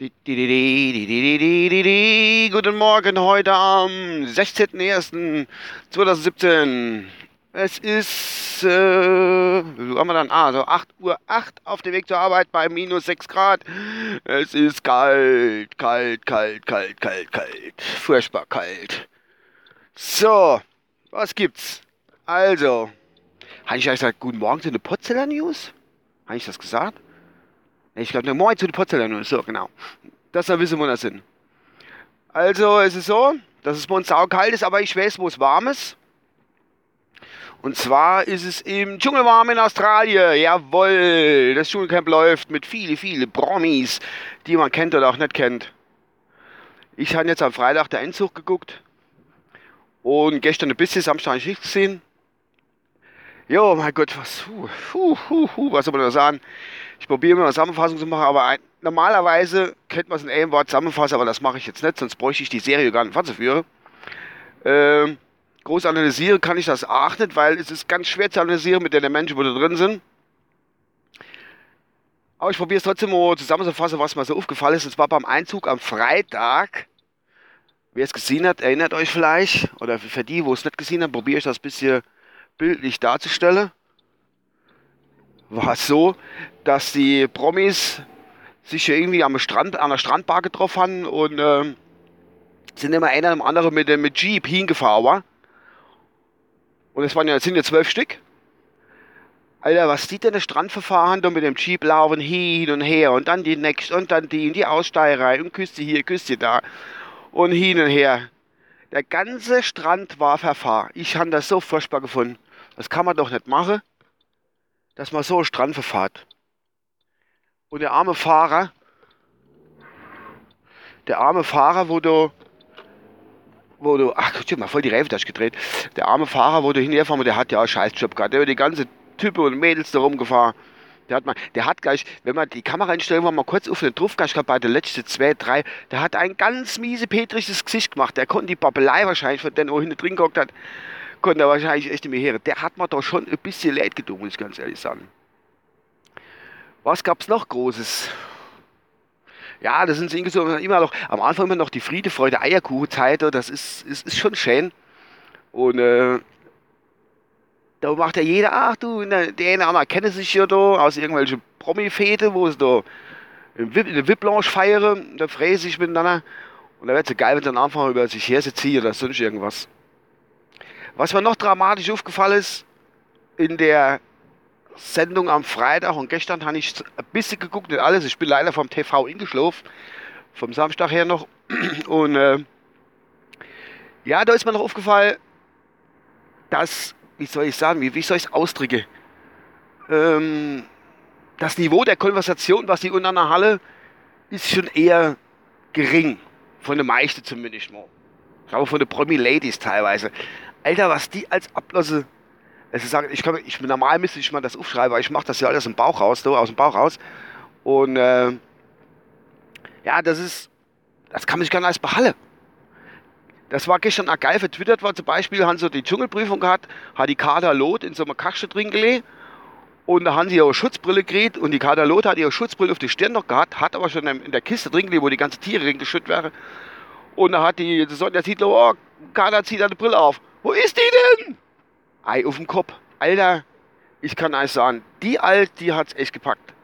Guten Morgen heute am 16.01.2017. Es ist, äh, wir dann? Ah, so 8 Uhr 8 auf dem Weg zur Arbeit bei minus 6 Grad. Es ist kalt, kalt, kalt, kalt, kalt, kalt. Furchtbar kalt. So, was gibt's? Also, habe ich euch gesagt, guten Morgen zu den Potzeller News? Habe ich das gesagt? Ich glaube, Moin zu den News, so genau. Das wir wissen, wo das sind. Also, es ist so, dass es bei uns saukalt ist, aber ich weiß, wo es warm ist. Und zwar ist es im Dschungelwarm in Australien. Jawohl, das Dschungelcamp läuft mit viele, viele Promis, die man kennt oder auch nicht kennt. Ich habe jetzt am Freitag der Endzug geguckt. Und gestern ein bisschen, Samstag habe ich nichts gesehen. Jo, mein Gott, was, hu, hu, hu, was soll man da sagen? Ich probiere immer eine Zusammenfassung zu machen, aber ein, normalerweise könnte man es in einem Wort zusammenfassen, aber das mache ich jetzt nicht, sonst bräuchte ich die Serie gar nicht fortzuführen. Ähm, groß analysieren kann ich das auch nicht, weil es ist ganz schwer zu analysieren mit den Menschen, die da drin sind. Aber ich probiere es trotzdem mal zusammenzufassen, was mir so aufgefallen ist. Und zwar beim Einzug am Freitag. Wer es gesehen hat, erinnert euch vielleicht. Oder für die, wo es nicht gesehen haben, probiere ich das ein bisschen bildlich darzustellen war es so, dass die Promis sich irgendwie am Strand, an der Strandbar getroffen haben und äh, sind immer einer am anderen mit dem Jeep hingefahren. Und es waren ja, sind ja zwölf Stück. Alter, was die denn der Strandverfahren da mit dem Jeep laufen hin und her und dann die nächste und dann die in die Aussteigerei und Küste hier, Küste da und hin und her. Der ganze Strand war verfahren. Ich habe das so furchtbar gefunden. Das kann man doch nicht machen dass man so Strand verfahrt. Und der arme Fahrer, der arme Fahrer, wo du, wo du, ach, guck mal, voll die Reifen gedreht. Der arme Fahrer, wo du hinherfahren, der hat ja einen Scheißjob gehabt. Der hat die ganze Typen und Mädels da rumgefahren. Der hat, mal, der hat gleich, wenn man die Kamera einstellen, war mal kurz auf den Druffgast gehabt, bei der letzten zwei, drei, der hat ein ganz miese, petrisches Gesicht gemacht. Der konnte die Babbelei wahrscheinlich, von denen, wo hinten drin gehockt hat, konnte er wahrscheinlich echt nicht mehr hören. Der hat mir doch schon ein bisschen leid getan, muss ich ganz ehrlich sagen. Was gab es noch Großes? Ja, das sind so immer noch, am Anfang immer noch die Friede, Freude, Eierkuchenzeit, das ist, ist, ist schon schön. Und äh, da macht ja jeder, ach du, der eine andere kennen sich ja da aus irgendwelchen Promi-Fete, wo sie da in der VIP-Lounge feiern, da freuen sich miteinander. Und da wird es geil, wenn sie dann einfach über sich hersitzen oder sonst irgendwas. Was mir noch dramatisch aufgefallen ist, in der Sendung am Freitag und gestern habe ich ein bisschen geguckt, nicht alles. Ich bin leider vom TV eingeschlafen, vom Samstag her noch. Und äh, ja, da ist mir noch aufgefallen, dass, wie soll ich sagen, wie, wie soll ich es ausdrücken? Ähm, das Niveau der Konversation, was die unter einer Halle, ist schon eher gering. Von den meisten zumindest mal. Aber von den Promi-Ladies teilweise. Alter, was die als Ablasse. Also sagen, ich, kann, ich normal müsste ich mal das aufschreiben, weil ich mache das ja alles im Bauch raus, so, aus dem Bauch raus. Und äh, ja, das ist, das kann man sich gar nicht als behalten. Das war gestern auch geil vertwittert war zum Beispiel, haben sie die Dschungelprüfung gehabt, hat die Kader Lot in so einer Kaste drin gelegt und da haben sie ihre Schutzbrille gekriegt und die Kader Lot hat ihre Schutzbrille auf die Stirn noch gehabt, hat aber schon in der Kiste drin gelegt, wo die ganzen Tiere drin geschüttet wären. Und da hat die Sonja Zietlow, oh, Kader zieht eine Brille auf. Wo ist die denn? Ei auf dem Kopf. Alter, ich kann euch sagen, die Alt, die hat's echt gepackt.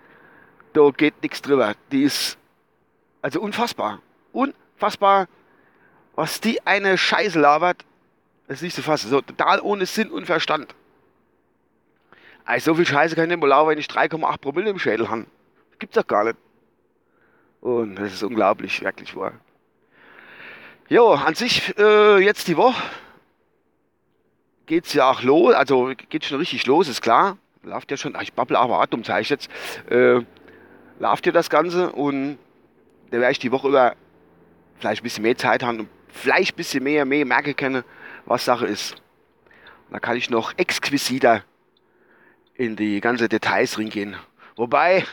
Da geht nichts drüber. Die ist also unfassbar. Unfassbar, was die eine Scheiße labert. Das ist nicht zu fassen. So total ohne Sinn und Verstand. Also so viel Scheiße kann ich nicht mal laufen, wenn ich 3,8 Promille im Schädel habe. Gibt's doch gar nicht. Und das ist unglaublich, wirklich wahr. Jo, an sich äh, jetzt die Woche geht es ja auch los, also geht schon richtig los, ist klar. Läuft ja schon, ich babbel aber Atem, zeige ich jetzt. Äh, läuft ja das Ganze und da werde ich die Woche über vielleicht ein bisschen mehr Zeit haben und vielleicht ein bisschen mehr, mehr merken können, was Sache ist. Da kann ich noch exquisiter in die ganzen Details reingehen. Wobei,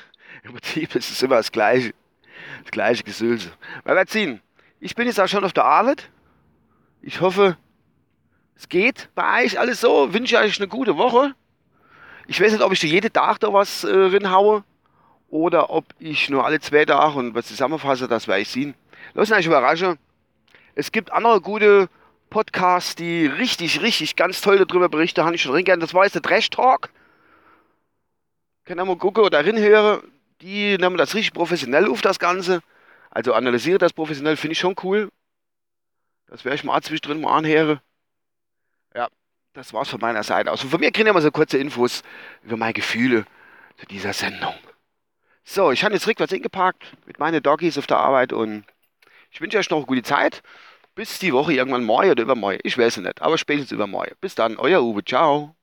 im Prinzip ist es immer das gleiche, das gleiche Gesülse. Werden sehen. Ich bin jetzt auch schon auf der Arbeit. Ich hoffe, es geht bei euch alles so. Wünsche euch eine gute Woche. Ich weiß nicht, ob ich dir jeden Tag da was äh, reinhaue oder ob ich nur alle zwei Tage und was zusammenfasse, das werde ich sehen. Lass euch überraschen. Es gibt andere gute Podcasts, die richtig, richtig ganz toll darüber berichten, habe ich schon drin gern. Das war jetzt der Trash Talk. Kann ihr mal gucken oder hinhören. Die nehmen das richtig professionell auf, das Ganze. Also analysiere das professionell, finde ich schon cool. Das werde ich mal zwischendrin mal anhören. Ja, das war's von meiner Seite aus. Und von mir kriegen ihr mal so kurze Infos über meine Gefühle zu dieser Sendung. So, ich habe jetzt rückwärts hingeparkt mit meinen Doggies auf der Arbeit und ich wünsche euch noch eine gute Zeit. Bis die Woche irgendwann morgen oder übermorgen. Ich weiß es nicht, aber spätestens übermorgen. Bis dann, euer Uwe. Ciao.